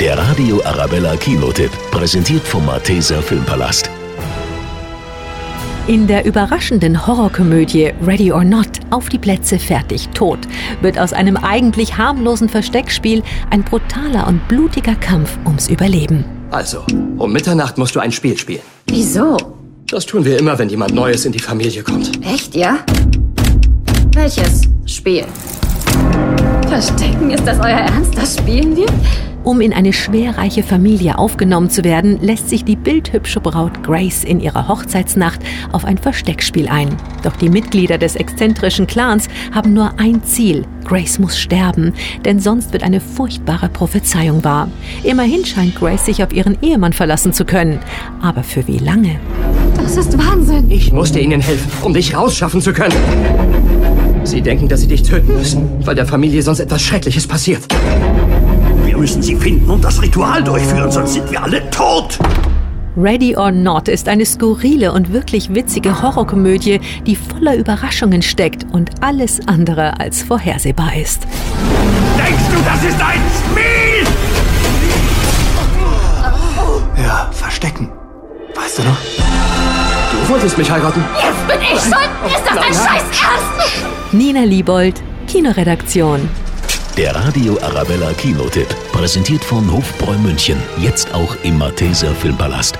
Der Radio Arabella Kinotipp, präsentiert vom Malteser Filmpalast. In der überraschenden Horrorkomödie Ready or Not auf die Plätze fertig tot wird aus einem eigentlich harmlosen Versteckspiel ein brutaler und blutiger Kampf ums Überleben. Also, um Mitternacht musst du ein Spiel spielen. Wieso? Das tun wir immer, wenn jemand Neues in die Familie kommt. Echt, ja? Welches Spiel? Verstecken, ist das euer Ernst? Das spielen wir? Um in eine schwerreiche Familie aufgenommen zu werden, lässt sich die bildhübsche Braut Grace in ihrer Hochzeitsnacht auf ein Versteckspiel ein. Doch die Mitglieder des exzentrischen Clans haben nur ein Ziel. Grace muss sterben, denn sonst wird eine furchtbare Prophezeiung wahr. Immerhin scheint Grace sich auf ihren Ehemann verlassen zu können. Aber für wie lange? Das ist Wahnsinn. Ich musste ihnen helfen, um dich rausschaffen zu können. Sie denken, dass sie dich töten müssen, weil der Familie sonst etwas Schreckliches passiert. Wir müssen sie finden und das Ritual durchführen, sonst sind wir alle tot. Ready or Not ist eine skurrile und wirklich witzige Horrorkomödie, die voller Überraschungen steckt und alles andere als vorhersehbar ist. Denkst du, das ist ein Spiel? Ja, verstecken. Weißt du noch? Du wolltest mich heiraten. Jetzt bin ich schuld. Ist das dein Scheiß Ernst? Nina Liebold, Kinoredaktion. Der Radio Arabella Kinotipp, präsentiert von Hofbräu München. Jetzt auch im Malteser Filmpalast.